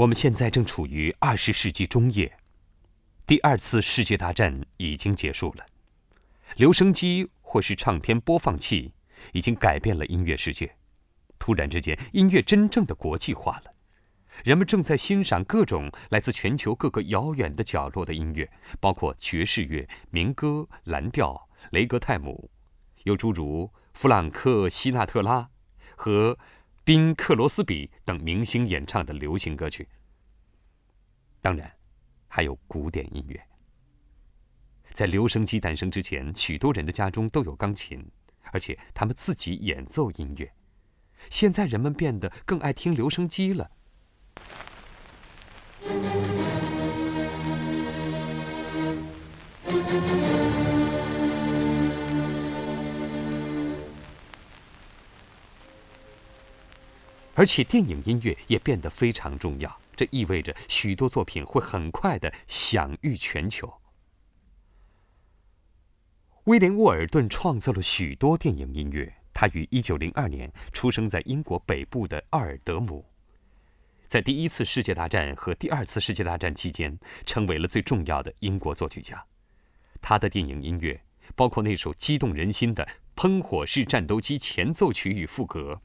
我们现在正处于二十世纪中叶，第二次世界大战已经结束了，留声机或是唱片播放器已经改变了音乐世界。突然之间，音乐真正的国际化了，人们正在欣赏各种来自全球各个遥远的角落的音乐，包括爵士乐、民歌、蓝调、雷格泰姆，又诸如弗朗克·希纳特拉和。宾克罗斯比等明星演唱的流行歌曲，当然还有古典音乐。在留声机诞生之前，许多人的家中都有钢琴，而且他们自己演奏音乐。现在人们变得更爱听留声机了。而且电影音乐也变得非常重要，这意味着许多作品会很快的享誉全球。威廉·沃尔顿创造了许多电影音乐。他于1902年出生在英国北部的奥尔德姆，在第一次世界大战和第二次世界大战期间，成为了最重要的英国作曲家。他的电影音乐包括那首激动人心的喷火式战斗机前奏曲与副歌。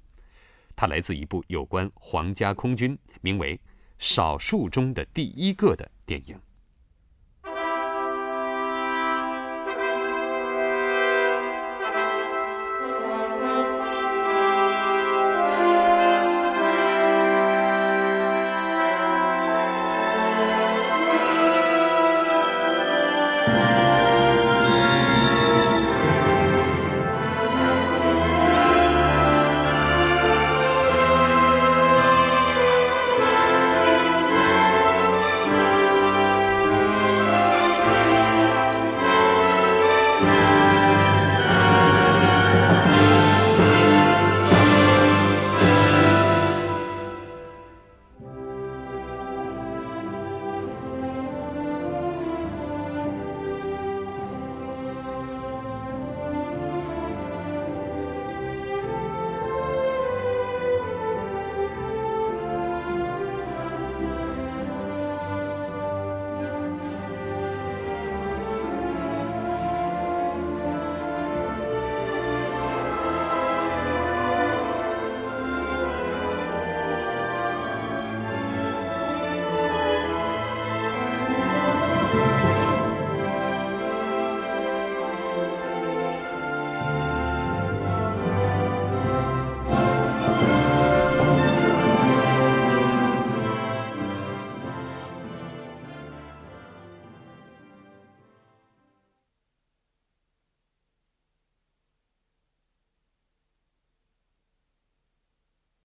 它来自一部有关皇家空军、名为《少数中的第一个》的电影。